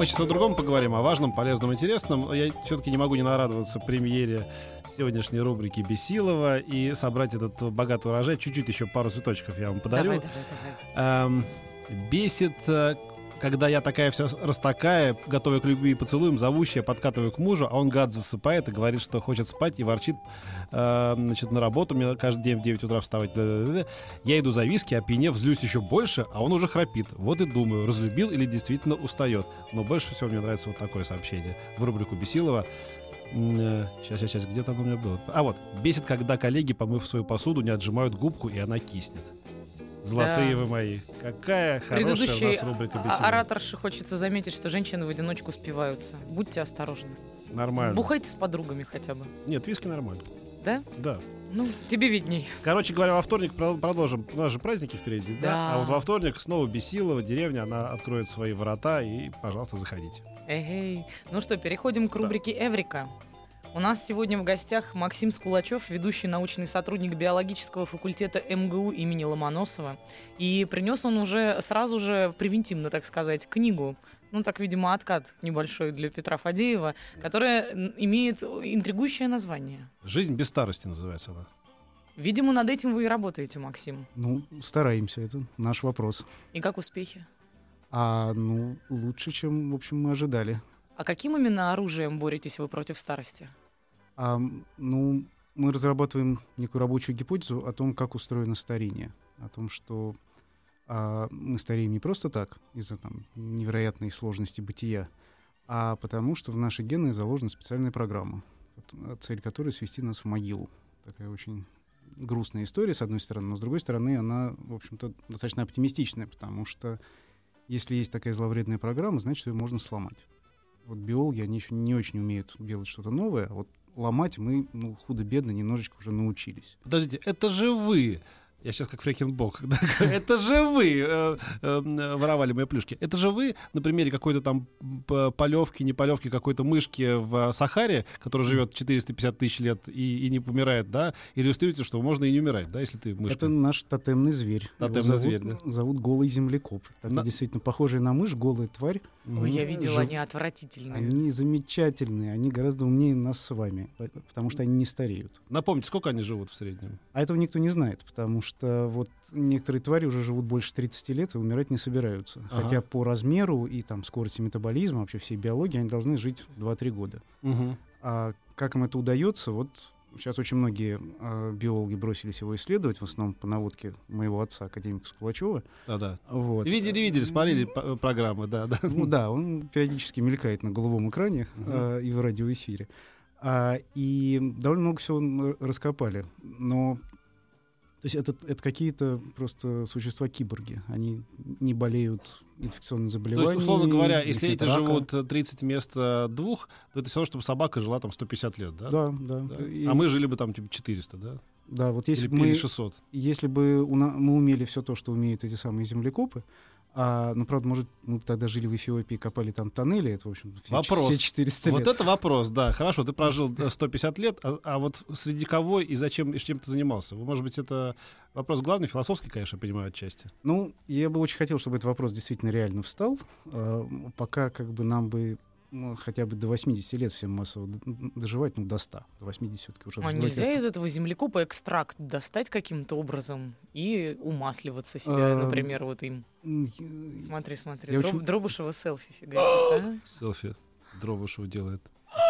Мы сейчас о другом поговорим, о важном, полезном, интересном. Я все-таки не могу не нарадоваться премьере сегодняшней рубрики Бесилова и собрать этот богатый урожай. Чуть-чуть еще пару цветочков я вам подарю. Давай, давай, давай. Эм, бесит, э, когда я такая вся растакая, готовая к любви и поцелуям, зовущая, подкатываю к мужу, а он гад засыпает и говорит, что хочет спать и ворчит э, значит, на работу. Мне каждый день в 9 утра вставать. Да-да-да-да. Я иду за виски, опьянев, злюсь еще больше, а он уже храпит. Вот и думаю, разлюбил или действительно устает. Но больше всего мне нравится вот такое сообщение в рубрику Бесилова. Сейчас, сейчас, сейчас, где-то оно у меня было. А вот, бесит, когда коллеги, помыв свою посуду, не отжимают губку, и она киснет. Золотые Да. вы мои. Какая хорошая у Предыдущий нас рубрика Бесилова. ораторше хочется заметить, что женщины в одиночку спиваются. Будьте осторожны. Нормально. Бухайте с подругами хотя бы. Нет, виски нормально. Да? Да. Ну, тебе видней. Короче говоря, во вторник про- продолжим. У нас же праздники впереди, да? Да. А вот во вторник снова Бесилова, деревня, она откроет свои ворота, и, пожалуйста, заходите. Эй, ну что, переходим к рубрике «Эврика». У нас сегодня в гостях Максим Скулачев, ведущий научный сотрудник биологического факультета МГУ имени Ломоносова. И принес он уже сразу же превентивно, так сказать, книгу. Ну, так, видимо, откат небольшой для Петра Фадеева, которая имеет интригующее название. Жизнь без старости называется она. Видимо, над этим вы и работаете, Максим. Ну, стараемся, это наш вопрос. И как успехи? А, ну, лучше, чем, в общем, мы ожидали. А каким именно оружием боретесь вы против старости? А, ну, мы разрабатываем некую рабочую гипотезу о том, как устроено старение. О том, что а, мы стареем не просто так, из-за там, невероятной сложности бытия, а потому что в наши гены заложена специальная программа, вот, цель которой свести нас в могилу. Такая очень грустная история, с одной стороны, но с другой стороны, она, в общем-то, достаточно оптимистичная, потому что если есть такая зловредная программа, значит, ее можно сломать. Вот биологи, они еще не очень умеют делать что-то новое, а вот ломать мы, ну, худо-бедно, немножечко уже научились. Подождите, это же вы. Я сейчас как Фрекенбок. да, Это же вы э, э, воровали мои плюшки. Это же вы на примере какой-то там полевки, не полевки, какой-то мышки в Сахаре, которая живет 450 тысяч лет и, и не помирает, да, иллюстрируете, что можно и не умирать, да, если ты мышка. Это наш тотемный зверь. Тотемный зовут, зверь, да. Зовут голый землекоп. Это На- действительно похожая на мышь, голая тварь. Ой, я видела, жив- они отвратительные. Они замечательные, они гораздо умнее нас с вами, по- потому что они не стареют. Напомните, сколько они живут в среднем? А этого никто не знает, потому что вот некоторые твари уже живут больше 30 лет и умирать не собираются. Ага. Хотя по размеру и там скорости метаболизма, вообще всей биологии, они должны жить 2-3 года. Мгм. А как им это удается, вот сейчас очень многие а, биологи бросились его исследовать, в основном по наводке моего отца, академика Скулачева. Да-да. Вот. Видели, видели, смотрели п- программы, да, да. Ну да, он периодически мелькает на голубом экране Мгм. а, и в радиоэфире. А, и довольно много всего раскопали. Но то есть это, это какие-то просто существа-киборги. Они не болеют инфекционными То заболеваниями. есть, условно говоря, если эти рака. живут э, 30 вместо двух, то это все равно, чтобы собака жила там 150 лет, да? Да, да. Да. И- А мы жили бы там типа 400, да? Да, вот если или, бы мы... или 600. Если бы у на- мы умели все то, что умеют эти самые землекопы, а, ну, правда, может, мы тогда жили в Эфиопии, копали там тоннели, это, в общем, все, Вопрос. все 400 Вот лет. это вопрос, да. Хорошо, ты прожил э, 150 лет, а, а вот среди кого и зачем и чем ты занимался? Может быть, это вопрос главный, философский, конечно, я понимаю, отчасти. Ну, я бы очень хотел, чтобы этот вопрос действительно реально встал. А, пока как бы нам бы ну, хотя бы до 80 лет всем массово доживать, ну, до 100. До 80 все-таки уже. А нельзя как- из этого землекопа экстракт достать каким-то образом и умасливаться себя, Эм, например, вот им? Смотри, смотри, Дроб- очень- Дробышева селфи фигачит, а? Селфи Дробышев делает.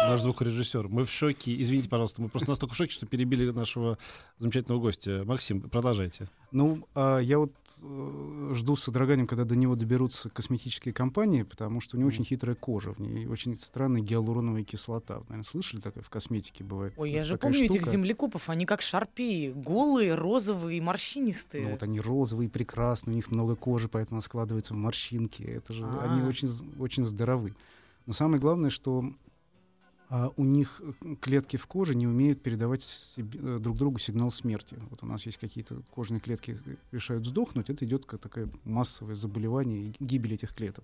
Наш звукорежиссер. Мы в шоке. Извините, пожалуйста, мы просто настолько в шоке, что перебили нашего замечательного гостя. Максим, продолжайте. Ну, а я вот э, жду с содроганием, когда до него доберутся косметические компании, потому что у него очень хитрая кожа, в ней очень странная гиалуроновая кислота. Наверное, слышали такое в косметике бывает? Ой, я же помню этих штука. землекопов, они как шарпеи, голые, розовые, морщинистые. Ну, вот они розовые, прекрасные, у них много кожи, поэтому она складывается в морщинки. Это же они А. очень, очень здоровы. Но самое главное, что а, у них э, клетки в коже не умеют передавать себе- э, друг другу сигнал смерти. Вот у нас есть какие-то кожные клетки э, решают сдохнуть, это идет как такое массовое заболевание и гибель этих клеток.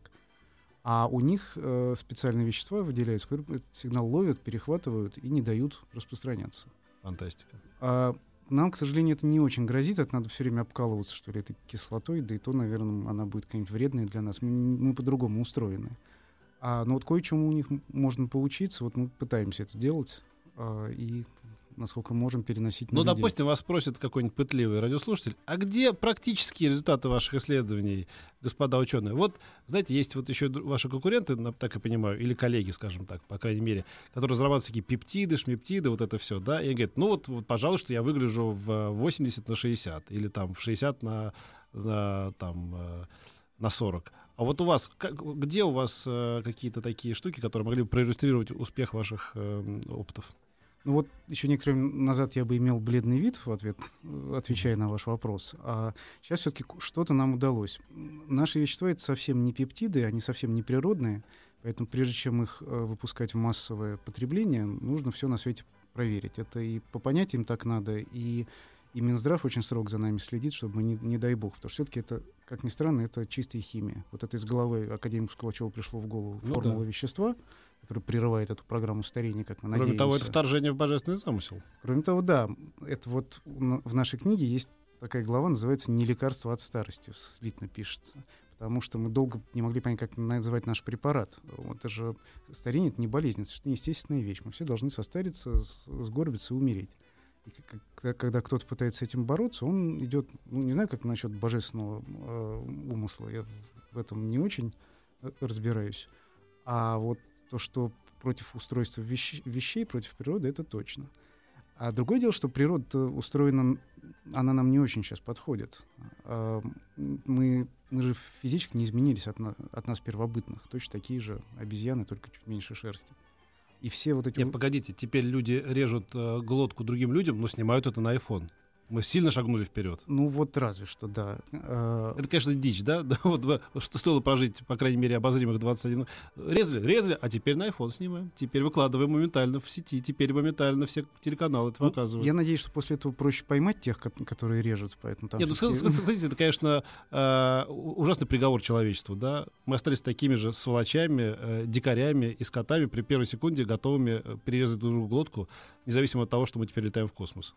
А у них э, специальные вещества выделяются, которые этот сигнал ловят, перехватывают и не дают распространяться. Фантастика. А нам, к сожалению, это не очень грозит. Это надо все время обкалываться, что ли, этой кислотой. Да и то, наверное, она будет какая-нибудь вредная для нас. Мы, мы по-другому устроены. А, но вот кое-чему у них можно поучиться. Вот мы пытаемся это делать. а, и насколько можем переносить на Ну, людей. допустим, вас спросит какой-нибудь пытливый радиослушатель, а где практические результаты ваших исследований, господа ученые? Вот, знаете, есть вот еще ваши конкуренты, так я понимаю, или коллеги, скажем так, по крайней мере, которые разрабатывают такие пептиды, шмептиды, вот это все, да, и они говорят, ну вот, вот пожалуйста, я выгляжу в э, 80 на 60, или там в 60 на, на, там, э, на 40. А вот у вас, как- где у вас э, какие-то такие штуки, которые могли бы проиллюстрировать успех ваших э, опытов? Ну вот еще некоторое время назад я бы имел бледный вид в ответ, э, отвечая на ваш вопрос. А сейчас все-таки что-то нам удалось. Наши вещества это совсем не пептиды, они совсем не природные. Поэтому прежде чем их э, выпускать в массовое потребление, нужно все на свете проверить. Это и по понятиям так надо, и, и Минздрав очень строго за нами следит, чтобы мы, не, не дай бог, потому что все-таки это, как ни странно, это чистая химия. Вот это из головы академику Скулачеву пришло в голову Ну формула да. вещества, которая прерывает эту программу старения, как мы Кроме надеемся. того, это вторжение в божественный замысел. Кроме того, да, это вот в нашей книге есть такая глава, называется «Не лекарство от старости», слитно пишется. Потому что мы долго не могли понять, как называть наш препарат. Вот это же старение — это не болезнь, это естественная вещь. Мы все должны состариться, сгорбиться и умереть. Когда, когда кто-то пытается с этим бороться, он идет, ну, не знаю, как насчет божественного э, умысла, я в этом не очень э, разбираюсь. А вот то, что против устройства вещ- вещей, против природы, это точно. А другое дело, что природа устроена, она нам не очень сейчас подходит. М, Мы, мы же физически не изменились от, на- от нас первобытных. Точно такие же обезьяны, только чуть меньше шерсти. И все вот эти... Нет, погодите, теперь люди режут э, глотку другим людям, но снимают это на iPhone. Мы сильно шагнули вперед. Ну вот разве что, да. А, Это, конечно, дичь, да? Да, вот, э, что стоило прожить, по крайней мере, обозримых 21. Резали, резали, а теперь на iPhone снимаем. Теперь выкладываем моментально в сети. Теперь моментально все телеканалы это ну, показывают. я надеюсь, что после этого проще поймать тех, ко- которые режут, поэтому там... Нет, ну согласитесь, это, конечно, э, ужасный приговор человечеству, да. Мы остались такими же сволочами, э, дикарями и скотами при первой секунде готовыми э, перерезать друг глотку, независимо от того, что мы теперь летаем в космос.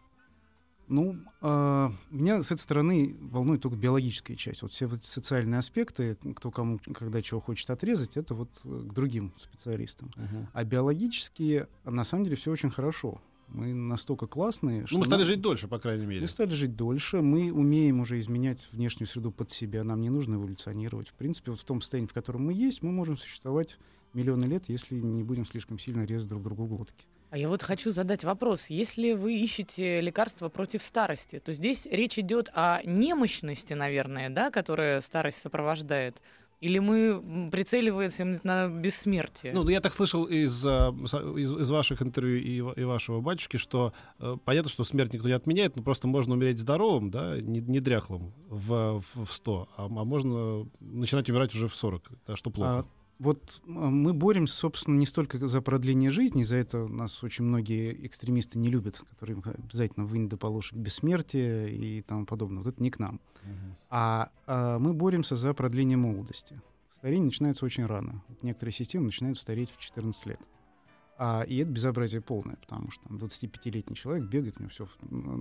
Ну, а, меня с этой стороны волнует только биологическая часть. Вот все вот социальные аспекты, кто кому когда чего хочет отрезать, это вот э, к другим специалистам. А биологически, на самом деле, все очень хорошо. Мы настолько классные, Ну, мы стали нам- жить дольше, по крайней мере. мы стали жить дольше, мы умеем уже изменять внешнюю среду под себя, нам не нужно эволюционировать. В принципе, вот в том состоянии, в котором мы есть, мы можем существовать миллионы лет, если не будем слишком сильно резать друг другу глотки. А я вот хочу задать вопрос. Если вы ищете лекарства против старости, то здесь речь идет о немощности, наверное, да, которая старость сопровождает. Или мы прицеливаемся на бессмертие? Ну, я так слышал из, со- из, из ваших интервью и, и вашего батюшки, что э, понятно, что смерть никто не отменяет, но просто можно умереть здоровым, да, не, не дряхлым в, в, в 100, а, а можно начинать умирать уже в 40, да, что плохо. А, вот а, мы боремся, собственно, не столько за продление жизни, за это нас очень многие экстремисты не любят, которые обязательно вынь да положь бессмертие и тому подобное. Вот это не к нам. Мгм. А, а мы боремся за продление молодости. Старение начинается очень рано. Вот Некоторые системы начинают стареть в 14 лет. А, и это безобразие полное, потому что там 25-летний человек бегает, у него все...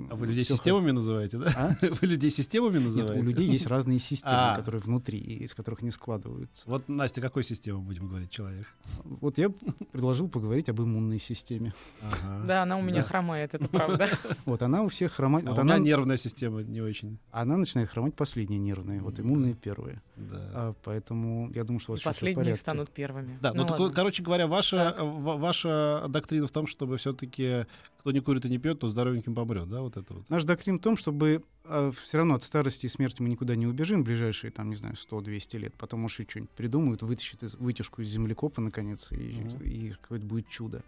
А вы людей системами называете, да? А? Вы людей системами Нет, называете? у людей есть разные системы, А. которые внутри, и из которых не складываются. Вот, Настя, какой системы будем говорить человек? Вот я предложил поговорить об иммунной системе. Ага. Да, она у меня Да. хромает, это правда. Вот она у всех хромает. А вот у она, меня нервная система не очень. она начинает хромать последняя нервная, вот иммунная первая. Да. А, поэтому я думаю, что у вас в последние станут первыми. Да, ну, так, ладно. короче говоря, ваша, Так. э, ва- ваша доктрина в том, чтобы все-таки кто не курит и не пьет, то здоровеньким помрет, да, вот это вот. Наш доктрин в том, чтобы все равно от старости и смерти мы никуда не убежим в ближайшие, там, не знаю, 100-200 лет. Потом уж и что-нибудь придумают, вытащат из, вытяжку из землекопа, наконец, и, Мгм. и какое-то будет чудо.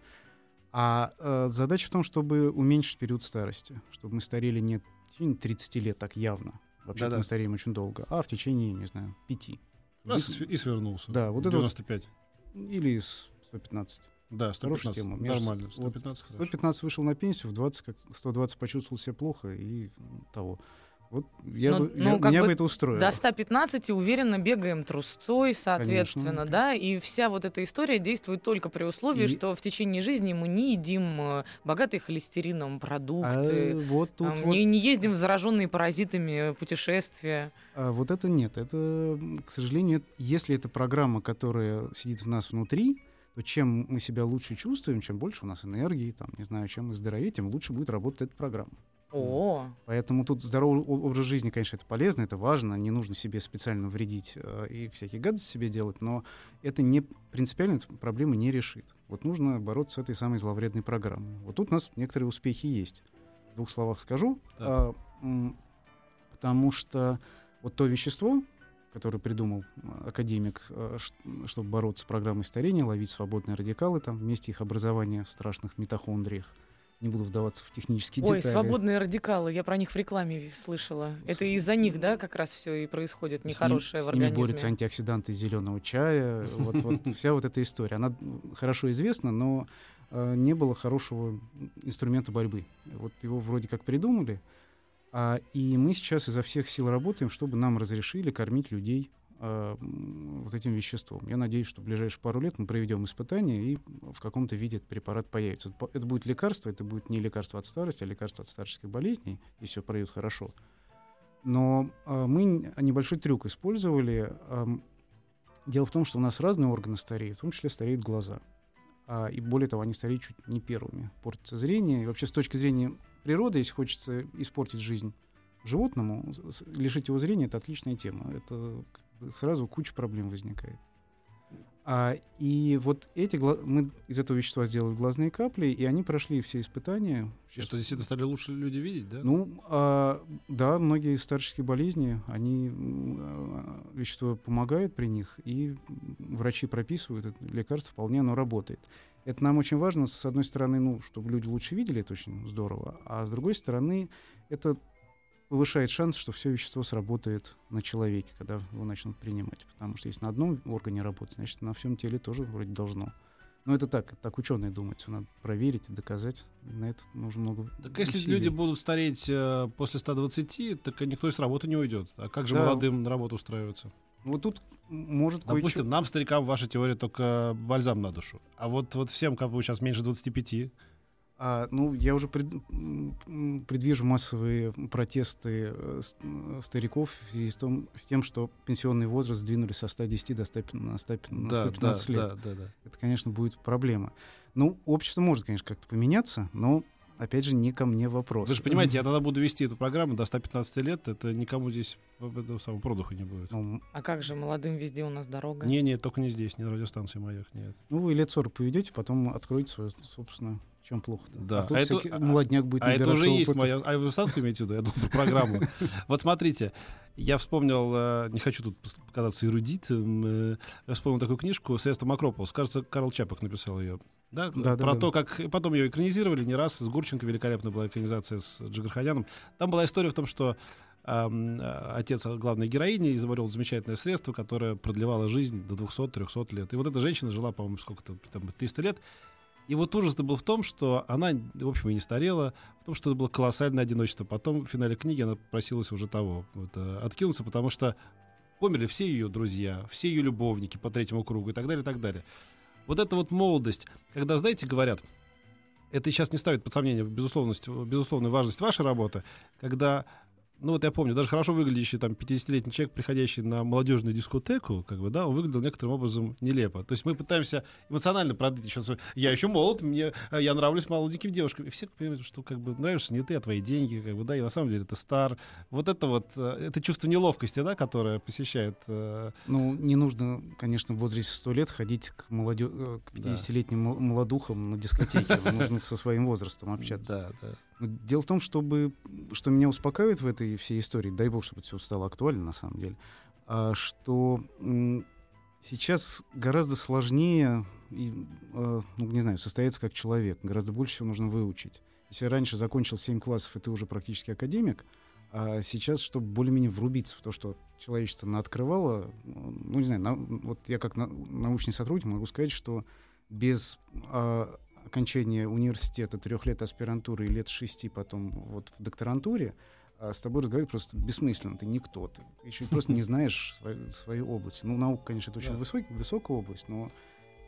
А э, задача в том, чтобы уменьшить период старости, чтобы мы старели не в течение 30 лет так явно. Вообще Да-да. мы стареем очень долго, а в течение, не знаю, 5. Раз и св- и свернулся. Да, вот это вот 95. Или с 115. Да, Хорошая 115. тема. Нормально, вот 115 хорошо. 115 вышел на пенсию, в 20, как 120 почувствовал себя плохо и того. Вот я Ну- бы, ну, я- как меня бы это устроило. До 115 уверенно бегаем трусцой, соответственно, Конечно. да, и вся вот эта история действует только при условии, И- что в течение жизни мы не едим э, богатые холестерином А, продукты, вот тут там, вот, не, не ездим в зараженные паразитами путешествия. а, вот это нет. Это, к сожалению, если это программа, которая сидит в нас внутри, то чем мы себя лучше чувствуем, чем больше у нас энергии, там, не знаю, чем мы здоровее, тем лучше будет работать эта программа. О, Поэтому тут здоровый образ жизни, конечно, это полезно, это важно, не нужно себе специально вредить э, и всякие гадости себе делать, но это не принципиально эту проблему не решит. Вот нужно бороться с этой самой зловредной программой. Вот тут у нас некоторые успехи есть. В двух словах скажу, Да. м, потому что вот то вещество, которое придумал э, академик, э, чтобы бороться с программой старения, ловить свободные радикалы, там вместе их образования в страшных митохондриях. Не буду вдаваться в технические ой, детали. свободные радикалы, я про них в рекламе слышала. Это из-за них, да, как раз все и происходит С ним- нехорошее в с ними организме. борются антиоксиданты зеленого чая. Вот, вот вся вот эта история. Она хорошо известна, но э, не было хорошего инструмента борьбы. Вот его вроде как придумали, а, и мы сейчас изо всех сил работаем, чтобы нам разрешили кормить людей м, вот этим веществом. Я надеюсь, что в ближайшие пару лет мы проведем испытания, и в каком-то виде этот препарат появится. Это будет лекарство, это будет не лекарство от старости, а лекарство от старческих болезней, и все пройдет хорошо. Но а, мы небольшой трюк использовали. Ам, дело в том, что у нас разные органы стареют, в том числе стареют глаза. А, и более того, они стареют чуть не первыми. Портится зрение. И вообще, с точки зрения природы, если хочется испортить жизнь животному, лишить его зрения — это отличная тема. Это сразу куча проблем возникает. А, и вот эти гла- мы из этого вещества сделали глазные капли, и они прошли все испытания. И что, действительно стали лучше люди видеть, да? Ну, а, да, многие старческие болезни, они а, вещество помогает при них, и врачи прописывают это лекарство, вполне оно работает. Это нам очень важно, с одной стороны, ну, чтобы люди лучше видели, это очень здорово, а с другой стороны, это повышает шанс, что все вещество сработает на человеке, когда его начнут принимать. Потому что если на одном органе работает, значит, на всем теле тоже вроде должно. Но это так, так ученые думают, всё надо проверить и доказать. На это нужно много Так если усилий. люди будут стареть э, после 120, так никто с работы не уйдет. А как же Да. молодым на работу устраиваться? Вот тут может Допустим, нам, старикам, ваша теория только бальзам на душу. А вот, вот всем, как бы сейчас меньше 25, А, ну, я уже пред- предвижу массовые протесты э, стариков в связи с, том- с тем, что пенсионный возраст сдвинули со 110 до 100, на 100 на да, да, 115 лет. да, да, да. Это, конечно, будет проблема. Ну, общество может, конечно, как-то поменяться, но, опять же, не ко мне вопрос. Вы же понимаете, я тогда буду вести эту программу до 115 лет, это никому здесь этого самого продуха не будет. Ну, А как же молодым везде у нас дорога? Не, не, только не здесь, не на радиостанции «Маяк», нет. ну, вы лет 40 поведете, потом откроете свою собственную. Чем плохо-то? Да. А тут А это- а- молодняк будет А это уже есть моя... А вы станцию имеете в виду? Я думаю, про программу. Вот смотрите, я вспомнил, э, не хочу тут показаться эрудитом, э, я вспомнил такую книжку «Средство Макрополос». Кажется, Карл Чапок написал ее. Да, Да, да, про да. то, как потом ее экранизировали не раз. С Гурченко великолепная была экранизация с Джигарханяном. Там была история в том, что э, отец главной героини изобрел замечательное средство, которое продлевало жизнь до 200-300 лет. И вот эта женщина жила, по-моему, сколько-то, там, 300 лет. И вот ужас-то был в том, что она, в общем, и не старела, в том, что это было колоссальное одиночество. Потом в финале книги она просилась уже того, вот, э, откинуться, потому что померли все ее друзья, все ее любовники по третьему кругу и так далее, и так далее. Вот эта вот молодость, когда, знаете, говорят, это сейчас не ставит под сомнение безусловность, безусловную важность вашей работы, когда ну вот я помню, даже хорошо выглядящий там 50-летний человек, приходящий на молодежную дискотеку, как бы, да, он выглядел некоторым образом нелепо. То есть мы пытаемся эмоционально продать сейчас. Я еще молод, мне, я нравлюсь молоденьким девушкам. И все понимают, что как бы нравишься не ты, а твои деньги, как бы, да, и на самом деле ты стар. Вот это вот, э, это чувство неловкости, да, которое посещает... э, Ну, не нужно, конечно, в возрасте 100 лет ходить к, молодё... э, к Да. 50-летним мол- молодухам на дискотеке. Нужно со своим возрастом общаться. Да, да. Дело в том, чтобы, что меня успокаивает в этой всей истории, дай бог, чтобы это все стало актуально на самом деле, а, что сейчас гораздо сложнее, и, э, ну, не знаю, состояться как человек, гораздо больше всего нужно выучить. Если раньше закончил 7 классов, и ты уже практически академик, а сейчас, чтобы более-менее врубиться в то, что человечество наоткрывало, ну, не знаю, на- вот я как на- научный сотрудник могу сказать, что без а, окончания университета, трех лет аспирантуры и лет шести потом вот в докторантуре, а с тобой разговаривать просто бессмысленно. Ты никто. Ты еще просто не знаешь свою, область. Ну, наука, конечно, это очень Да. высокая область, но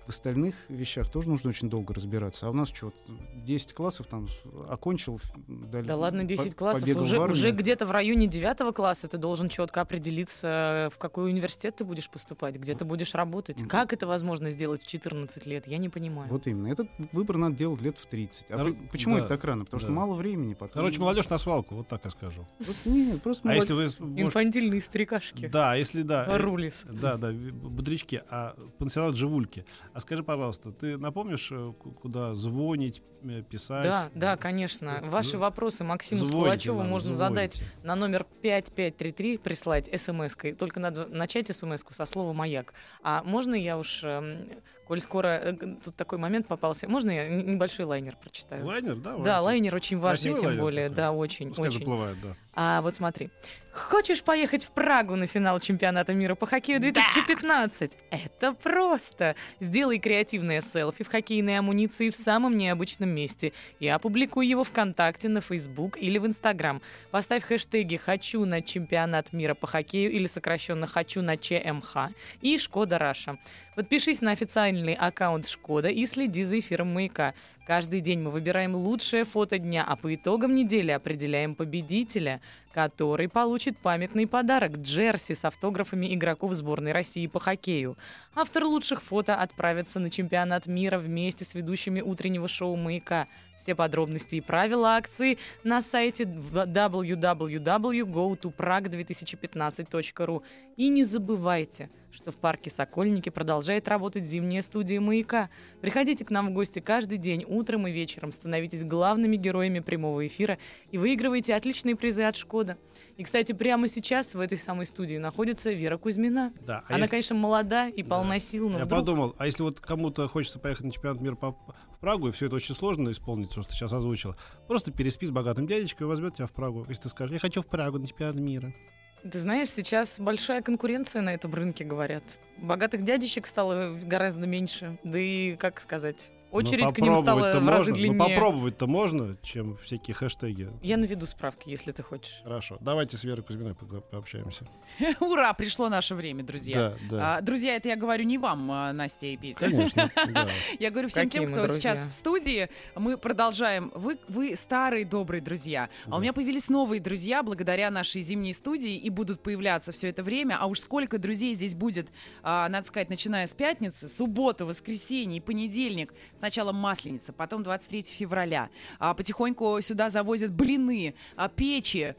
в остальных вещах тоже нужно очень долго разбираться. А у нас что, 10 классов там окончил. дали- Да ладно, по- 10 классов. побегал Уже, уже где-то в районе 9 класса ты должен четко определиться, в какой университет ты будешь поступать, где ты будешь работать. Мгм. Как это возможно сделать в 14 лет? Я не понимаю. Вот именно. Этот выбор надо делать лет в 30. А Кор- почему да, это так рано? Потому что да. мало времени потом. Короче, молодежь на свалку, вот так я скажу. Вот нет, просто А молод- если вы... может, Инфантильные старикашки. Да, если да. Рулис. Да, да, бодрячки, а пансионат Живульки. А скажи, пожалуйста, ты напомнишь, э, ку- куда звонить, э, писать? Да, да, конечно. З- Ваши вопросы Максиму Скулачеву можно звоните. задать на номер 5533, прислать смс-кой. Только надо начать смс-ку со слова «Маяк». А можно я уж, эм, коль скоро э, тут такой момент попался, можно я небольшой лайнер прочитаю? Лайнер, да? Да, лайнер очень важный, Красивый тем лайнер более. такой? Да, очень, Пускай очень. заплывает, да. А вот смотри. Хочешь поехать в Прагу на финал чемпионата мира по хоккею 2015? Это просто. Сделай креативное селфи в хоккейной амуниции в самом необычном месте и опубликуй его ВКонтакте, на Facebook или в Инстаграм. Поставь хэштеги «Хочу на чемпионат мира по хоккею» или сокращенно «Хочу на ЧМХ» и «Шкода Раша». Подпишись на официальный аккаунт Шкода и следи за эфиром «Маяка». Каждый день мы выбираем лучшее фото дня, а по итогам недели определяем победителя, который получит памятный подарок – джерси с автографами игроков сборной России по хоккею. Автор лучших фото отправится на чемпионат мира вместе с ведущими утреннего шоу «Маяка». Все подробности и правила акции на сайте www.gotoprag2015.ru. И не забывайте, что в парке Сокольники продолжает работать зимняя студия «Маяка». Приходите к нам в гости каждый день, утром и вечером. Становитесь главными героями прямого эфира и выигрывайте отличные призы от «Шкода». И, кстати, прямо сейчас в этой самой студии находится Вера Кузьмина. Да, а Она, если- конечно, молода и Да. полна сил, но Я вдруг... подумал, а если вот кому-то хочется поехать на чемпионат мира по- в Прагу, и все это очень сложно исполнить, то, что сейчас озвучила, просто переспи с богатым дядечкой и возьмет тебя в Прагу. Если ты скажешь, я хочу в Прагу на чемпионат мира. Ты знаешь, сейчас большая конкуренция на этом рынке, говорят. Богатых дядечек стало гораздо меньше. Да и, как сказать, очередь Ну, к ним стала в разы можно. длиннее. Ну, попробовать-то можно, чем всякие хэштеги. Я наведу справки, если ты хочешь. Хорошо. Давайте с Верой Кузьминой пога- пообщаемся. Ура, пришло наше время, друзья. Да, да. А, друзья, это я говорю не вам, а, Настя и Петя. Конечно, да. Я говорю всем Какие тем, кто друзья. сейчас в студии. Мы продолжаем. Вы, вы старые добрые друзья. А у меня появились новые друзья благодаря нашей зимней студии и будут появляться все это время. А уж сколько друзей здесь будет, а, надо сказать, начиная с пятницы, суббота, воскресенье и понедельник. Сначала Масленица, потом 23 февраля. А, потихоньку сюда завозят блины, а, печи,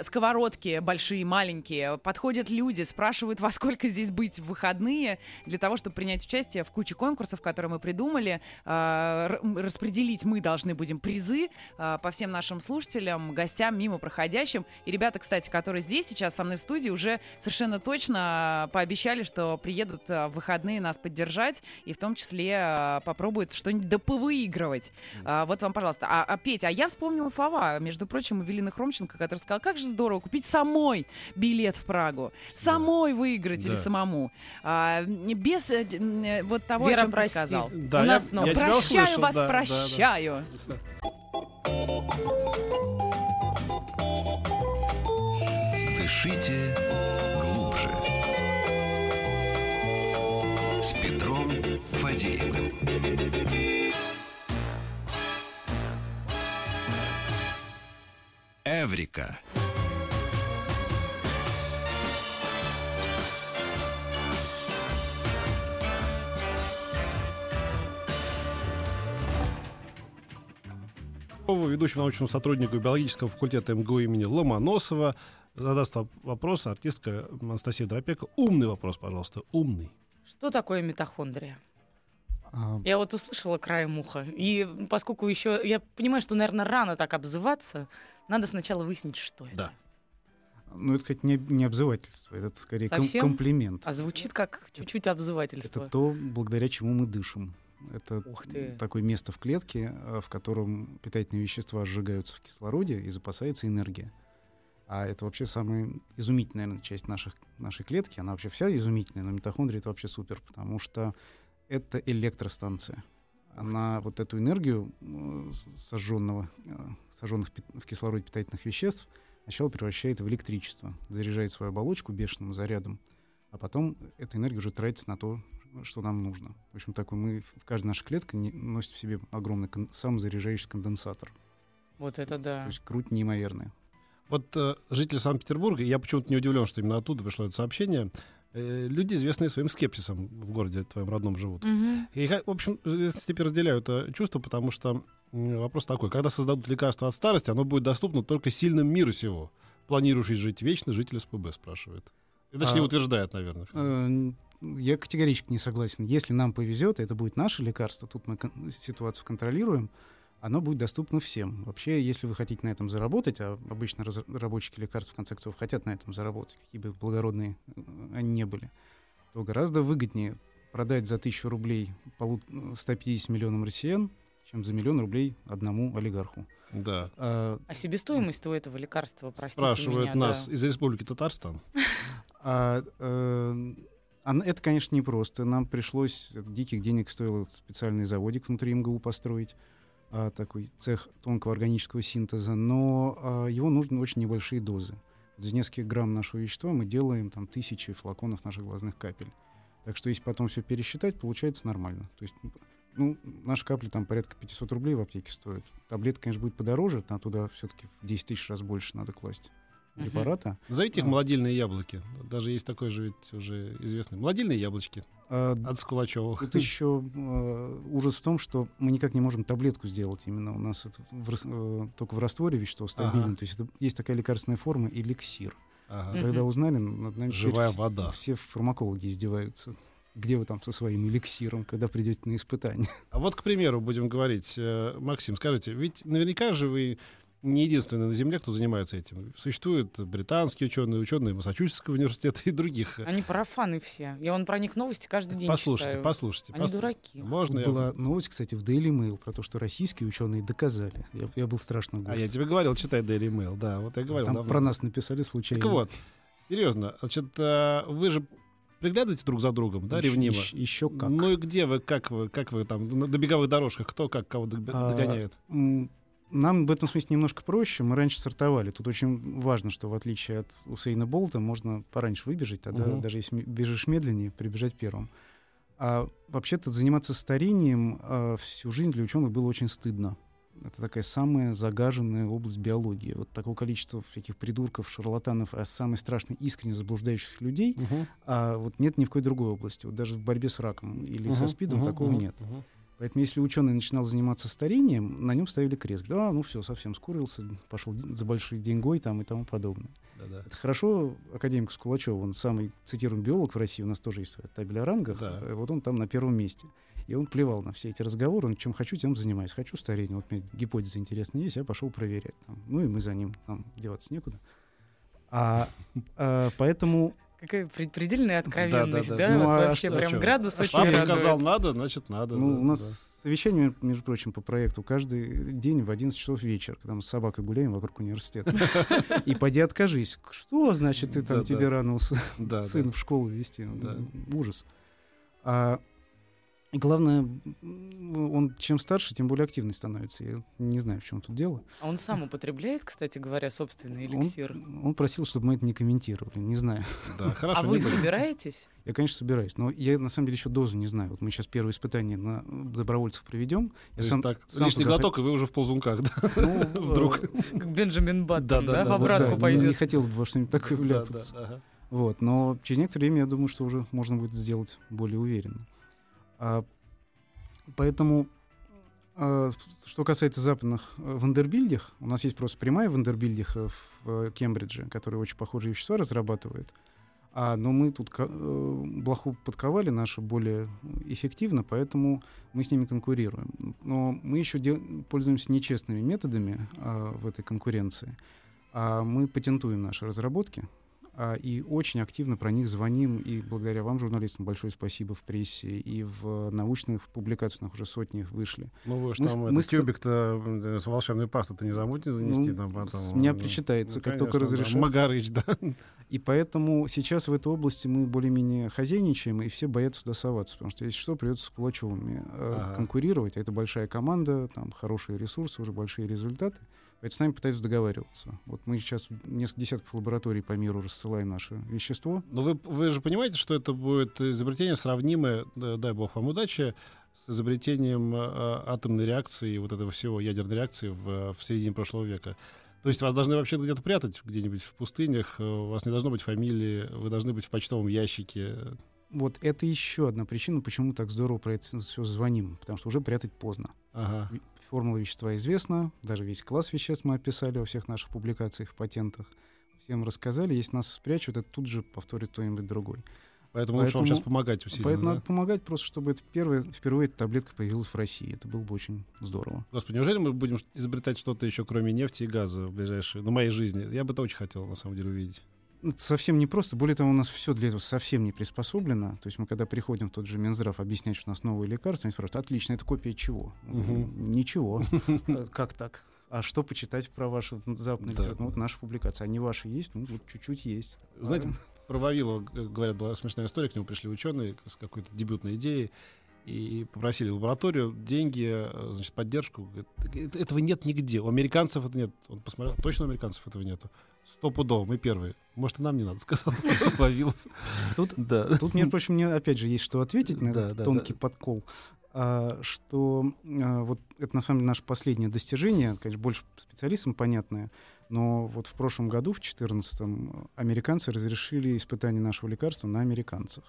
сковородки большие, маленькие. Подходят люди, спрашивают, во сколько здесь быть в выходные, для того, чтобы принять участие в куче конкурсов, которые мы придумали. А, распределить мы должны будем призы а, по всем нашим слушателям, гостям, мимо проходящим. И ребята, кстати, которые здесь сейчас со мной в студии, уже совершенно точно пообещали, что приедут а, в выходные нас поддержать и в том числе а, попробуют что-нибудь доповыигрывать. А, вот вам, пожалуйста. А, а, Петя, а я вспомнила слова, между прочим, Эвелины Хромченко, которая сказала, как же здорово купить самой билет в Прагу, самой выиграть или Да. самому, А, без э, э, вот того, Вера, о чем ты прости. сказал. Да, У я- нас снова. я тебя прощаю услышал, вас, да, да, да. прощаю. Дышите глубже. С Петром Фадеевым. Эврика. ведущему научному сотруднику биологического факультета МГУ имени Ломоносова задаст вопрос артистка Анастасия Дропека. Умный вопрос, пожалуйста, умный. Что такое митохондрия? Я вот услышала краем уха. И поскольку еще... Я понимаю, что, наверное, рано так обзываться, надо сначала выяснить, что это. Да. ну, это, кстати, не, не обзывательство, это скорее ком- комплимент. А звучит как чуть-чуть обзывательство. Это то, благодаря чему мы дышим. Это такое место в клетке, э, в котором питательные вещества сжигаются в кислороде и запасается энергия. А это вообще самая изумительная наверное, часть наших, нашей клетки. Она вообще вся изумительная, но митохондрия — это вообще супер, потому что это электростанция. Она вот эту энергию сожженного, э, сожженных в кислороде питательных веществ сначала превращает в электричество, заряжает свою оболочку бешеным зарядом, а потом эта энергия уже тратится на то, что нам нужно. В общем, такой мы, в каждой нашей клетке носит в себе огромный кон- самозаряжающий конденсатор. Вот это да. То есть круть неимоверная. Вот э, жители Санкт-Петербурга, я почему-то не удивлен, что именно оттуда пришло это сообщение, люди, известные своим скепсисом в городе твоем родном живут. Мгм. И, в общем, в известной степени разделяю это чувство, потому что вопрос такой. Когда создадут лекарство от старости, оно будет доступно только сильным мира сего. Планирующий жить вечно, житель СПБ спрашивает. И Точнее, А, утверждает, наверное. Э, Я категорически не согласен. Если нам повезет, это будет наше лекарство, тут мы ситуацию контролируем, оно будет доступно всем. Вообще, если вы хотите на этом заработать, а обычно разработчики лекарств, в конце концов, хотят на этом заработать, какие бы благородные э, они не были, то гораздо выгоднее продать за тысячу рублей полу- 150 миллионам россиян, чем за миллион рублей одному олигарху. Да. А, А себестоимость у этого лекарства, простите Спрашивают меня, нас да. из Республики Татарстан. А, ан- это, конечно, непросто. Нам пришлось, диких денег стоило специальный заводик внутри МГУ построить, а, такой цех тонкого органического синтеза, но а, его нужны очень небольшие дозы. Из нескольких грамм нашего вещества мы делаем там тысячи флаконов наших глазных капель. Так что если потом все пересчитать, получается нормально. То есть, ну, наши капли там порядка 500 рублей в аптеке стоят. Таблетка, конечно, будет подороже, там туда все-таки в 10 тысяч раз больше надо класть. Препарата. Зовите их А. молодильные яблоки. Даже есть такой же ведь уже известный. Молодильные яблочки А, от Скулачевых. Тут еще э, ужас в том, что мы никак не можем таблетку сделать. Именно у нас это в э, только в растворе вещество стабильно. Ага. То есть это, есть такая лекарственная форма эликсир. Ага. Когда узнали, над нами теперь Живая вс- вода. Все фармакологи издеваются. Где вы там со своим эликсиром, когда придете на испытание? А вот, к примеру, будем говорить, э, Максим, скажите, ведь наверняка же вы не единственный на Земле, кто занимается этим. Существуют британские ученые, ученые Массачусетского университета и других. Они профаны все. Я вон про них новости каждый день Послушайте, читаю. послушайте. Они пос- дураки. Можно я... Была новость, кстати, в Daily Mail про то, что российские ученые доказали. Я, я был страшно горд. А я тебе говорил, читай Daily Mail, да, вот я говорил. Там давно. про нас написали случайно. Так вот, серьезно, значит, э, вы же приглядываете друг за другом, да, Еще- ревниво? еще- еще как. Ну и где вы, как вы, как вы там, на на беговых дорожках, кто как кого А, догоняет? М, Нам в этом смысле немножко проще. Мы раньше сортовали. Тут очень важно, что в отличие от Усейна Болта можно пораньше выбежать, тогда Мгм. даже если бежишь медленнее, прибежать первым. А вообще-то заниматься старением а, всю жизнь для ученых было очень стыдно. Это такая самая загаженная область биологии. Вот такого количества всяких придурков, шарлатанов, а самое страшное искренне заблуждающих людей, Мгм. а вот нет ни в какой другой области. Вот даже в борьбе с раком или со Мгм, СПИДом мгм, такого мгм, нет. мгм. Поэтому если ученый начинал заниматься старением, на нем ставили крест. Да, ну все, совсем скурился, пошел за большой деньгой там и тому подобное. Да-да. Это хорошо, академик Скулачев, он самый цитируемый биолог в России, у нас тоже есть своя табель о рангах, Да. э, вот он там на первом месте. И он плевал на все эти разговоры, он чем хочу, тем занимаюсь. Хочу старение, вот мне гипотеза интересная есть, я пошел проверять. Там. Ну и мы за ним, там деваться некуда. А, а, поэтому Какая пред- предельная откровенность, да? да, да. Ну, Вот а вообще что- прям чё? градус А очень Папа радует. сказал надо, значит надо. Ну, да, у нас совещание, между прочим, по проекту каждый день в 11 часов вечера, когда мы с собакой гуляем вокруг университета. И поди откажись. Что значит ты там, тебе рано Да, да. сына в школу вести? Да. Ужас. Главное, он чем старше, тем более активный становится. Я не знаю, в чем тут дело. А он сам употребляет, кстати говоря, собственный Он- эликсир? Он, просил, чтобы мы это не комментировали. Не знаю. Да, хорошо. а вы будем. собираетесь? Я, конечно, собираюсь, но я на самом деле еще дозу не знаю. Вот мы сейчас первое испытание на добровольцев проведем. Я сам, так, сам лишний туда глоток, и вы уже в ползунках, да? ну, Вдруг. э, Как Бенджамин Баттон, Да, да, да? да, В да, обратку Да, не- пойдет. Не хотелось бы во что-нибудь такое Да, вляпаться. да, ага. Вот, но через некоторое время я думаю, что уже можно будет сделать более уверенно. А, поэтому А, Что касается западных э, вандербильдих, у нас есть просто прямая вандербильдиха в э, Кембридже, которая очень похожие вещества разрабатывает. А, но мы тут э, блоху подковали наши более эффективно, поэтому мы с ними конкурируем. Но мы еще пользуемся нечестными методами а, в этой конкуренции. А мы патентуем наши разработки и очень активно про них звоним. И благодаря вам, журналистам, большое спасибо в прессе и в научных публикациях, у нас уже сотни их вышли. Ну вы ж Мы с- там мы этот с- тюбик-то с волшебной пастой-то не забудьте занести Ну, там потом. с меня Ну, причитается, ну, как только конечно, да. разрешат. Магарыч, да. И поэтому сейчас в этой области мы более-менее хозяйничаем, и все боятся туда соваться, потому что если что, придется с Кулачевыми э, Ага. конкурировать. А это большая команда, там хорошие ресурсы, уже большие результаты. Поэтому с нами пытаются договариваться. Вот мы сейчас несколько десятков лабораторий по миру рассылаем наше вещество. Но вы, вы же понимаете, что это будет изобретение сравнимое, да- дай бог вам удачи, с изобретением э, атомной реакции и вот этого всего, ядерной реакции в, в середине прошлого века. То есть вас должны вообще где-то прятать, где-нибудь в пустынях, э, у вас не должно быть фамилии, вы должны быть в почтовом ящике. Вот это еще одна причина, почему так здорово про это все звоним. Потому что уже прятать поздно. Ага. Формула вещества известна, даже весь класс веществ мы описали во всех наших публикациях, патентах. Всем рассказали, если нас спрячут, это тут же повторит кто-нибудь другой. Поэтому, лучше вам Поэтому- сейчас помогать усиленно. Поэтому да? надо помогать просто, чтобы это первое, впервые эта таблетка появилась в России. Это было бы очень здорово. Господи, неужели мы будем изобретать что-то еще, кроме нефти и газа в ближайшие, на моей жизни? Я бы это очень хотел, на самом деле, увидеть. Это совсем не просто. Более того, у нас все для этого совсем не приспособлено. То есть мы, когда приходим в тот же Минздрав объяснять, что у нас новые лекарства, они спрашивают, отлично, это копия чего? Мгм. Ничего. Э, Как так? А что почитать про ваши западные Да. литературы? Ну, вот наши публикации. Они ваши есть? Ну, вот чуть-чуть есть. Знаете, про Вавилова, говорят, была смешная история, к нему пришли ученые с какой-то дебютной идеей и попросили лабораторию, деньги, э, значит, поддержку. Говорит, «Э- этого нет нигде. У американцев это нет. Он посмотрел, точно у американцев этого нету. Стопудово, мы первые. Может, и нам не надо, сказал Вавилов. Тут, Да. тут, между прочим, мне опять же есть что ответить на Да, этот да, тонкий да. подкол. А, что а, вот это на самом деле наше последнее достижение, конечно, больше специалистам понятное, но вот в прошлом году, в 2014 американцы разрешили испытание нашего лекарства на американцах.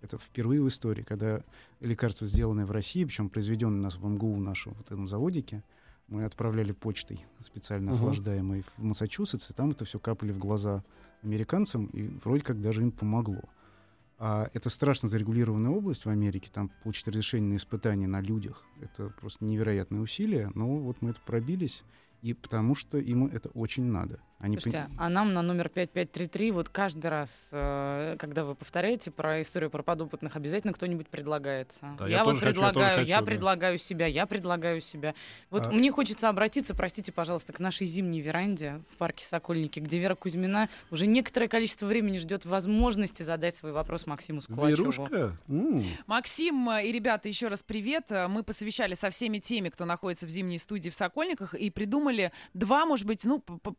Это впервые в истории, когда лекарство, сделанное в России, причем произведенное у нас в МГУ, в нашем вот этом заводике, мы отправляли почтой специально Мгм. охлаждаемой в Массачусетс, и там это все капали в глаза американцам, и вроде как даже им помогло. А это страшно зарегулированная область в Америке, там получить разрешение на испытания на людях, это просто невероятные усилия, но вот мы это пробились, и потому что им это очень надо. Они Слушайте, а нам на номер 5533 вот каждый раз, э, когда вы повторяете про историю про подопытных, обязательно кто-нибудь предлагается. Да, я, я вот хочу, я предлагаю, я хочу, да. предлагаю себя, я предлагаю себя. Вот А- мне хочется обратиться, простите, пожалуйста, к нашей зимней веранде в парке Сокольники, где Вера Кузьмина уже некоторое количество времени ждет возможности задать свой вопрос Максиму Скулачеву. Верушка? Максим э, и ребята, еще раз привет. Э, Мы посовещали со всеми теми, кто находится в зимней студии в Сокольниках, и придумали два, может быть, ну, п-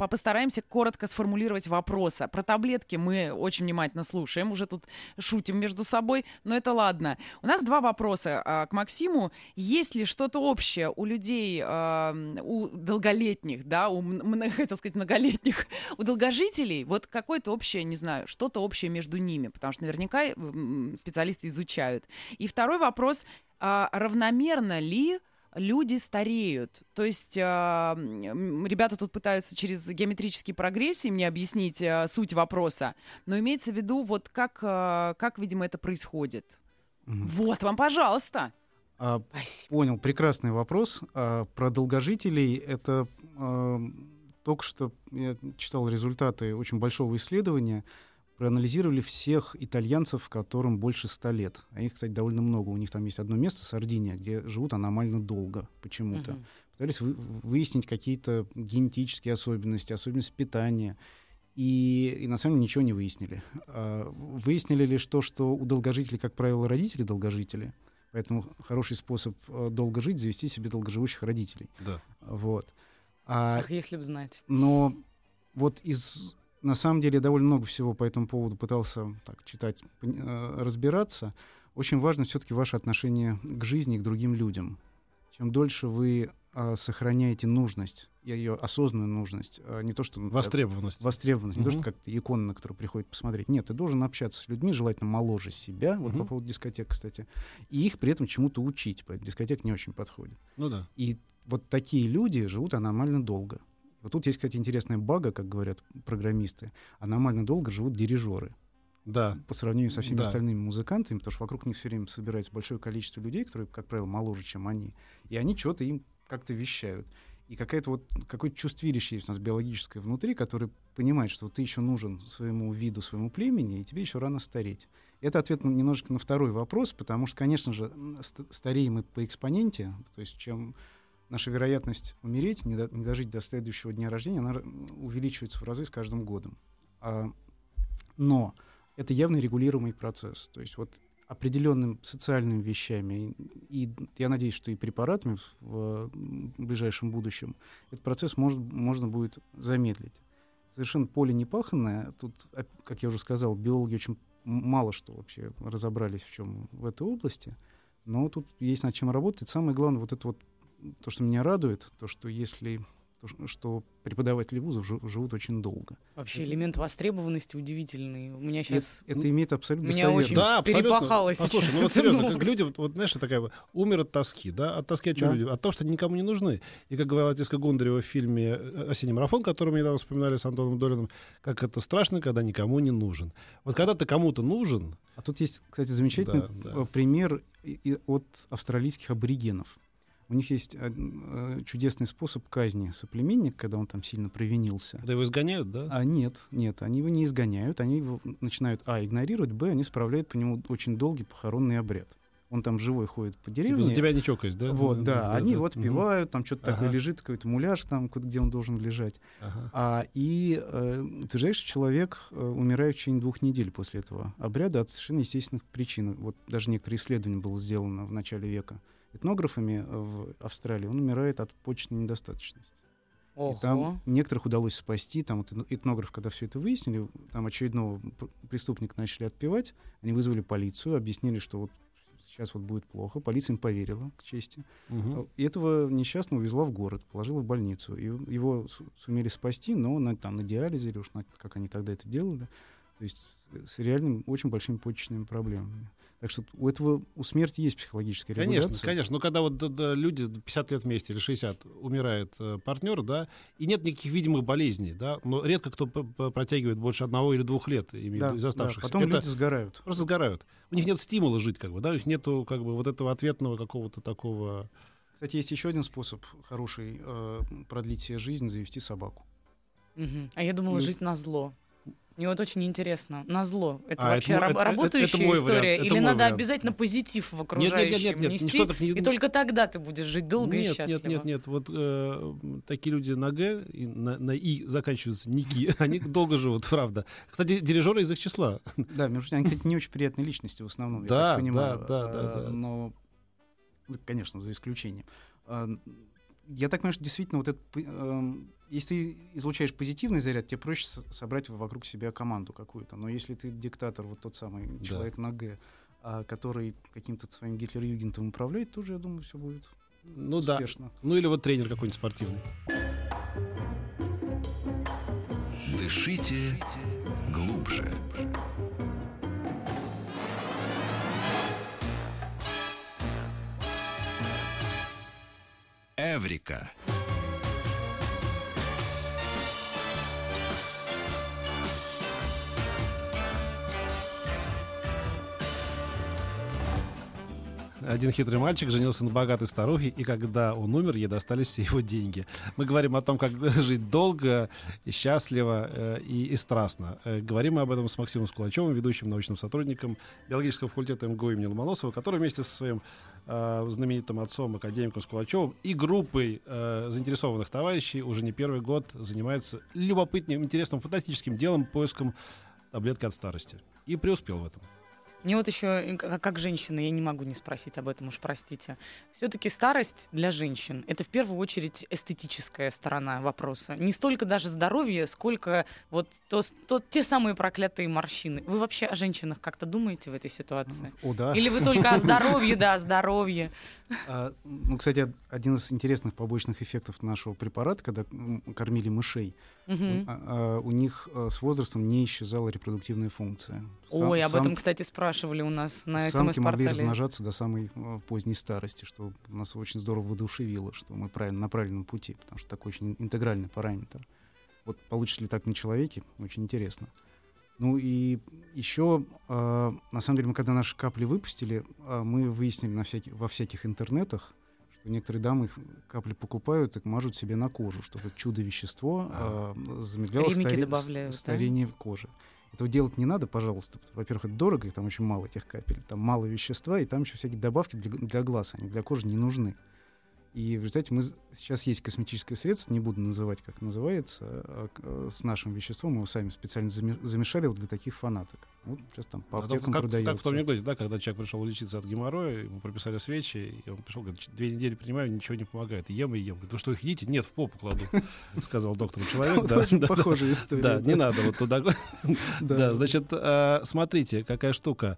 постараемся коротко сформулировать вопросы. Про таблетки мы очень внимательно слушаем, уже тут шутим между собой, но это ладно. У нас два вопроса а, к Максиму. Есть ли что-то общее у людей, а, у долголетних, да, у, хотел сказать, многолетних, у долгожителей, вот какое-то общее, не знаю, что-то общее между ними, потому что наверняка специалисты изучают. И второй вопрос, а, равномерно ли люди стареют. То есть м, ребята тут пытаются через геометрические прогрессии мне объяснить а, суть вопроса, но имеется в виду вот как, а, как видимо, это происходит. Мгм. Вот вам, пожалуйста. А, Спасибо. Понял, прекрасный вопрос. А, про долгожителей это а, только что я читал результаты очень большого исследования. Проанализировали всех итальянцев, которым больше 100 лет. А их, кстати, довольно много. У них там есть одно место, Сардиния, где живут аномально долго почему-то. Мгм. Пытались вы- выяснить какие-то генетические особенности, особенности питания. И, и на самом деле ничего не выяснили. А, Выяснили лишь то, что у долгожителей, как правило, родители долгожители. Поэтому хороший способ э, долго жить — завести себе долгоживущих родителей. Да. Вот. А, Ах, если бы знать. но вот из... На самом деле я довольно много всего по этому поводу пытался так, читать, э, разбираться. Очень важно все-таки ваше отношение к жизни и к другим людям. Чем дольше вы а, сохраняете нужность, ее осознанную нужность, а, не то что Востребованность. востребованность, не то что как-то икона, на которую приходит посмотреть. Нет, ты должен общаться с людьми, желательно моложе себя, вот по Мгм. поводу дискотек, кстати, и их при этом чему-то учить, поэтому дискотек не очень подходит. Ну да. И вот такие люди живут аномально долго. Вот тут есть, кстати, интересная бага, как говорят программисты. Аномально долго живут дирижеры Да. по сравнению со всеми Да. остальными музыкантами, потому что вокруг них все время собирается большое количество людей, которые, как правило, моложе, чем они, и они что-то им как-то вещают. И какая-то вот какое-то чувствилище есть у нас биологическое внутри, которое понимает, что ты еще нужен своему виду, своему племени, и тебе еще рано стареть. Это ответ на- немножечко на второй вопрос, потому что, конечно же, ст- стареем мы по экспоненте, то есть чем наша вероятность умереть, не, до- не дожить до следующего дня рождения, она увеличивается в разы с каждым годом. А, но это явно регулируемый процесс. То есть вот определенным социальными вещами, и, я надеюсь, что и препаратами в, в ближайшем будущем, этот процесс может, можно будет замедлить. Совершенно поле непаханное. Тут, как я уже сказал, биологи очень мало что вообще разобрались в чем в этой области. Но тут есть над чем работать. Самое главное, вот это вот то, что меня радует, то, что если то, что преподаватели вузов жи- живут очень долго. Вообще элемент востребованности удивительный. У меня сейчас... это имеет абсолютно Меня очень Да, абсолютно. перепахало Послушай, сейчас ну вот серьезно, как люди, вот, вот знаешь, такая вот, умер от тоски, да? От тоски от чего Да. люди? От того, что никому не нужны. И как говорила Тиска Гундарева в фильме э, «Осенний марафон», который мы недавно вспоминали с Антоном Долиным, как это страшно, когда никому не нужен. Вот когда ты кому-то нужен, А тут есть, кстати, замечательный Да, да. пример от австралийских аборигенов. У них есть э, чудесный способ казни соплеменника, когда он там сильно провинился. когда его изгоняют, да? А нет, нет, они его не изгоняют, они его начинают, а, игнорировать, б, они справляют по нему очень долгий похоронный обряд. Он там живой ходит по Типа деревне. за тебя не чокаясь, да? Вот, да, они его Мгм. отпевают, там что-то такое Ага. лежит, какой-то муляж там, где он должен лежать. Ага. А, и э, утверждаешь, человек э, умирает в течение двух недель после этого обряда от совершенно естественных причин. Вот даже некоторые исследования было сделано в начале века этнографами э, в Австралии. Он умирает от почечной недостаточности. И Ого. там некоторых удалось спасти. Там вот этно- этнограф, когда все это выяснили, там очередного пр- преступника начали отпевать. Они вызвали полицию, объяснили, что вот сейчас вот будет плохо. Полиция им поверила, к чести. Мгм. И этого несчастного увезла в город, положила в больницу. И его су- сумели спасти, но на, там, на диализе или уж на- как они тогда это делали. То есть с реальными очень большими почечными проблемами. Так что у этого у смерти есть психологическая Конечно, регуляция. конечно. Но когда вот да, да, люди 50 лет вместе или 60 умирает э, партнер, да, и нет никаких видимых болезней, да, но редко кто протягивает больше одного или двух лет имею Да, из да, оставшихся. Потом Это люди сгорают. просто сгорают. У них нет стимула жить, как бы, да, у них нету как бы вот этого ответного какого-то такого. Кстати, есть еще один способ хороший э, продлить себе жизнь, завести собаку. Мгм. А я думала Ну- жить на зло. Мне вот очень интересно. На зло. Это А, вообще это раб- это- это- работающая это мой история? вариант, это Или надо вариант. обязательно позитив в Нет, нет, окружающем нет, нет, нет, нести? так не. И только тогда ты будешь жить долго и нет, счастливо. нет, нет, нет. Вот э, такие люди на Г и на, на И заканчиваются ники, они долго живут, правда. Кстати, дирижеры из их числа. Да, между прочим, они, кстати, не очень приятные личности в основном, я Да, так понимаю. да, да, да, да. Но, конечно, за исключением. А, Я так понимаю, что действительно вот это, п- эм, если ты излучаешь позитивный заряд, тебе проще со- собрать вокруг себя команду какую-то. Но если ты диктатор, вот тот самый Да. человек на Г, а, который каким-то своим Гитлер-Югентом управляет, тоже, я думаю, все будет Ну да. успешно. Ну или вот тренер какой-нибудь спортивный. Дышите глубже. Эврика. Один хитрый мальчик женился на богатой старухе, и когда он умер, ей достались все его деньги. Мы говорим о том, как жить долго, и счастливо э, и, и страстно. Э, говорим мы об этом с Максимом Скулачевым, ведущим научным сотрудником биологического факультета МГУ имени Ломоносова, который вместе со своим э, знаменитым отцом, академиком Скулачевым, и группой э, заинтересованных товарищей уже не первый год занимается любопытным, интересным, фантастическим делом, поиском таблетки от старости. И преуспел в этом. Мне вот еще, э, к- как женщина, я не могу не спросить об этом, уж простите. Все-таки старость для женщин — это в первую очередь эстетическая сторона вопроса. Не столько даже здоровье, сколько вот то, то- те самые проклятые морщины. Вы вообще о женщинах как-то думаете в этой ситуации? О, да. Или вы только о здоровье, да, о здоровье? А, ну, кстати, од- один из интересных побочных эффектов нашего препарата, когда кормили мышей, А, а, у них а, с возрастом не исчезала репродуктивная функция. Сам- Ой, об сам- этом, кстати, спрашивали у нас на самки могли СМС-портале. размножаться до самой э, поздней старости, что нас очень здорово воодушевило, что мы правильно, на правильном пути, потому что такой очень интегральный параметр. Вот получится ли так на человеке, очень интересно. Ну и еще, э, на самом деле, мы когда наши капли выпустили, э, мы выяснили на всяких, во всяких интернетах, некоторые дамы их капли покупают и мажут себе на кожу, чтобы чудо-вещество э, замедляло старе- добавляют, да? старение кожи. Этого делать не надо, пожалуйста. Во-первых, это дорого, их там очень мало этих капель. Там мало вещества, и там еще всякие добавки для, для глаз, они для кожи не нужны. И в результате мы сейчас есть косметическое средство, не буду называть, как называется, а, э, с нашим веществом. Мы его сами специально заме- замешали вот для таких фанаток. Вот сейчас там по А аптекам как, как в продается. том анекдоте, да, когда человек пришел лечиться от геморроя, ему прописали свечи, и он пришел, говорит, «Ч- две недели принимаю, ничего не помогает. Ем и ем. Говорит, вы что, их едите? Нет, в попу кладу, сказал доктору человек. Да, похожая история. да, не надо вот туда. Да. Значит, э, смотрите, какая штука.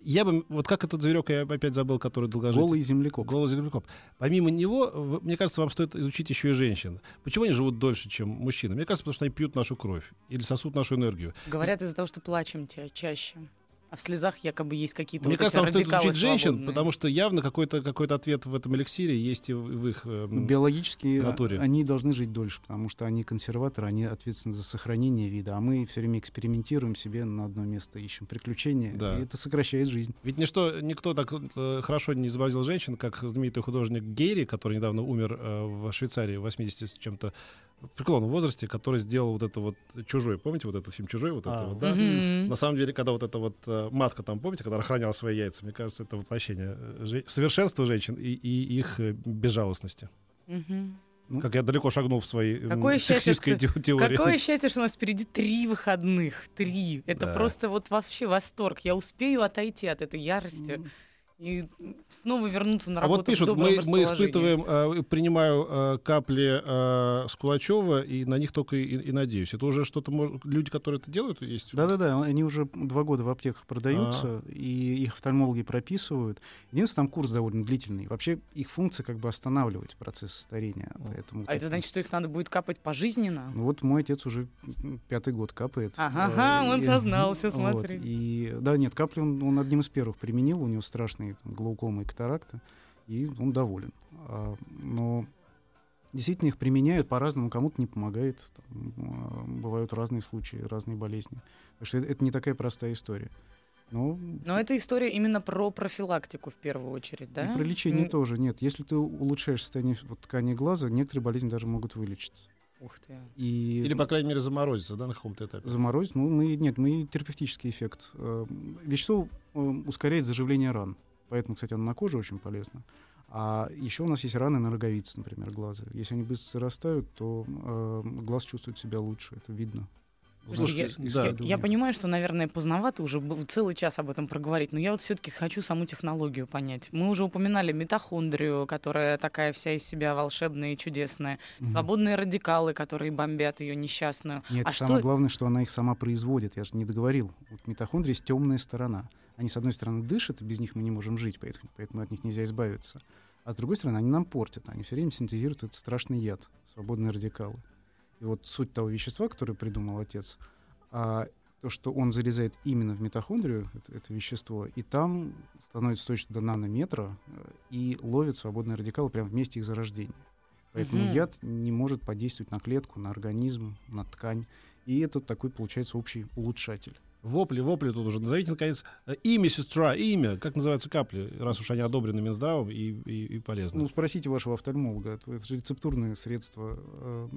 Я бы, вот как этот зверек, я опять забыл, который долгожитель. Голый землекоп. Голый землекоп. Помимо него, в- мне кажется, вам стоит изучить еще и женщин. Почему они живут дольше, чем мужчины? Мне кажется, потому что они пьют нашу кровь или сосут нашу энергию. Говорят из-за того, что плачем ча- чаще. А в слезах якобы есть какие-то Мне вот кажется, вам стоит изучить женщин, свободные. потому что явно какой-то какой ответ в этом эликсире есть и в, в их... э, м, Биологически натуре. они должны жить дольше, потому что они консерваторы, они ответственны за сохранение вида, а мы все время экспериментируем себе на одно место, ищем приключения, Да. и это сокращает жизнь. Ведь ничто, никто так э, хорошо не изобразил женщин, как знаменитый художник Гейри, который недавно умер э, в Швейцарии в 80 с чем-то в преклонном возрасте, который сделал вот это вот «Чужой». Помните вот этот фильм «Чужой»? Вот это А. вот, да? На самом деле, когда вот эта вот э, матка там, помните, когда охраняла свои яйца, мне кажется, это воплощение э, же- совершенства женщин и, и их э, безжалостности. Ну, Как я далеко шагнул в своей м, Какое счастье, сексистской те- теории. Какое счастье, что у нас впереди три выходных. Три. Это Да. просто вот вообще восторг. Я успею отойти от этой ярости и снова вернуться на А работу вот пишут, мы, мы испытываем, э, принимаю э, капли э, с Кулачева, и на них только и, и надеюсь. Это уже что-то, мож- люди, которые это делают, есть? Да-да-да, они уже два года в аптеках продаются, А. и их офтальмологи прописывают. Единственное, там курс довольно длительный. Вообще их функция как бы останавливать процесс старения. Поэтому А это значит, что их надо будет капать пожизненно? Ну вот мой отец уже пятый год капает. Ага, ага, он и- сознался, вот, смотри. И да, нет, капли он, он одним из первых применил, у него страшные там, глаукомы и катаракта, и он доволен. А, но действительно их применяют по-разному, кому-то не помогает, там, а, бывают разные случаи, разные болезни. Так что это, это не такая простая история. Но Но это история именно про профилактику в первую очередь, да? и про лечение М, тоже нет. Если ты улучшаешь состояние вот, ткани глаза, некоторые болезни даже могут вылечиться. Ух ты. И Или, по крайней мере, заморозиться, да, на каком-то этапе. Заморозить? Ну, мы, нет, мы терапевтический эффект. Э, Вещество э, ускоряет заживление ран. Поэтому, кстати, оно на коже очень полезно. А еще у нас есть раны на роговице, например, глаза. Если они быстро зарастают, то э, глаз чувствует себя лучше. Это видно. Слушайте, я, Слушайте, да. я- я понимаю, что, наверное, поздновато уже был целый час об этом проговорить, но я вот все-таки хочу саму технологию понять. Мы уже упоминали митохондрию, которая такая вся из себя волшебная и чудесная, Мгм. свободные радикалы, которые бомбят ее несчастную. Нет, а самое что главное, что она их сама производит. Я же не договорил. Вот митохондрии есть темная сторона. Они, с одной стороны, дышат, и без них мы не можем жить, поэтому, поэтому от них нельзя избавиться. А с другой стороны, они нам портят. Они все время синтезируют этот страшный яд, свободные радикалы. И вот суть того вещества, которое придумал отец, а, то, что он залезает именно в митохондрию, это, это вещество, и там становится точно до нанометра э, и ловит свободные радикалы прямо в месте их зарождения. Поэтому Мгм. яд не может подействовать на клетку, на организм, на ткань. И это такой, получается, общий улучшатель. Вопли, вопли тут уже. Назовите, наконец, э, имя сестра, имя. Как называются капли, раз уж они одобрены Минздравом и, и, и полезны. Ну, спросите вашего офтальмолога. Это, это же рецептурное средство. Э,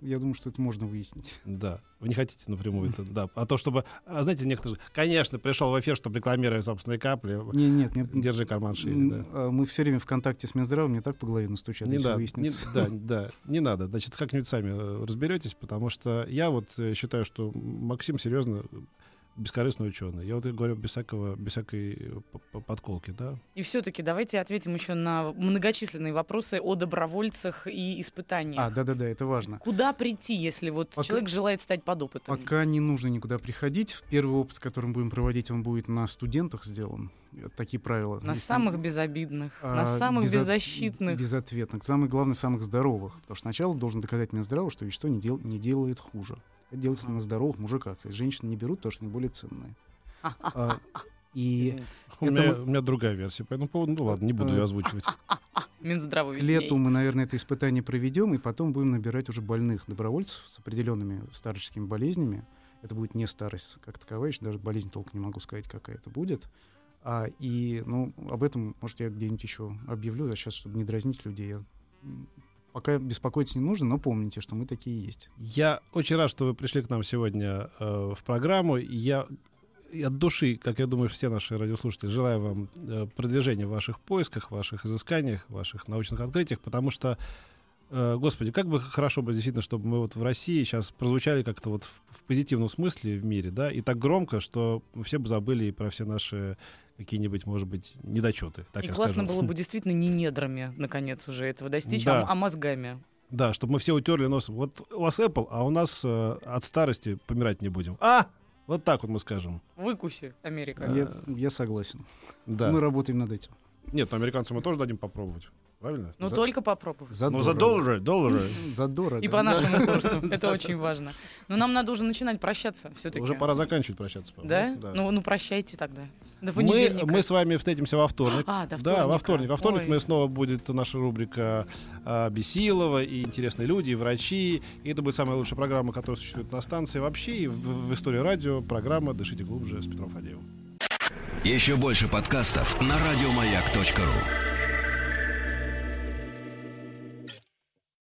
Я думаю, что это можно выяснить. Да. Вы не хотите напрямую это, да. А то, чтобы... А знаете, некоторые... Конечно, пришел в эфир, чтобы рекламировать собственные капли. Не, нет, мне, Держи карман шире, да. а, мы все время в контакте с Минздравом, мне так по голове настучат, Не если не, выяснится. да, да, не надо. Значит, как-нибудь сами э, разберетесь, потому что я вот э, считаю, что Максим серьезно бескорыстный ученый. Я вот и говорю без всякого, без всякой э, подколки, да. И все-таки давайте ответим еще на многочисленные вопросы о добровольцах и испытаниях. А, да-да-да, это важно. Куда прийти, если вот Пока- человек желает стать подопытным? Пока не нужно никуда приходить. Первый опыт, который мы будем проводить, он будет на студентах сделан. Такие правила. На Если- самых безобидных, на а, самых безо- беззащитных. Безответных. Самое главное, самых здоровых. Потому что сначала должен доказать мне здраво, что вещество не, дел- не делает хуже. Это делается Ага. на здоровых мужиках. Кстати, женщины не берут, потому что они более ценные. А, И. У Это меня, у меня другая версия по этому поводу. Ну ладно, не буду Э, ее озвучивать. К лету мы, наверное, это испытание проведем, и потом будем набирать уже больных добровольцев с определенными старческими болезнями. Это будет не старость как таковая, еще даже болезнь толком не могу сказать, какая это будет. А, и, ну, об этом, может, я где-нибудь еще объявлю, а сейчас, чтобы не дразнить людей, я, пока беспокоиться не нужно, но помните, что мы такие есть. Я очень рад, что вы пришли к нам сегодня э, в программу. Я от души, как я думаю, все наши радиослушатели, желаю вам э, продвижения в ваших поисках, ваших изысканиях, ваших научных открытиях, потому что, э, господи, как бы хорошо бы действительно, чтобы мы вот в России сейчас прозвучали как-то вот в, в позитивном смысле в мире, да, и так громко, что все бы забыли про все наши какие-нибудь, может быть, недочеты. Так И классно скажу. было бы действительно не недрами, наконец, уже этого достичь, Да. а, а мозгами. Да, чтобы мы все утерли носом. Вот у вас Apple, а у нас э, от старости помирать не будем. А! Вот так вот мы скажем. Выкуси, Америка. Я, я согласен. Да. Мы работаем над этим. Нет, ну американцам мы тоже дадим попробовать. Правильно? Ну, за- только попробовав. Ну, за доллары, доллары. Задорого. И по нашему курсу. Это очень важно. Но нам надо уже начинать прощаться все-таки. Уже пора заканчивать прощаться. Да? Ну, ну, прощайте тогда. До мы, мы с вами встретимся во вторник. А, до Да, во вторник. Во вторник Ой. мы снова будет наша рубрика а, Бесилова и интересные люди, и врачи. И это будет самая лучшая программа, которая существует на станции вообще. И в, в истории радио программа «Дышите глубже» с Петром Фадеевым. Еще больше подкастов на радиомаяк.ру.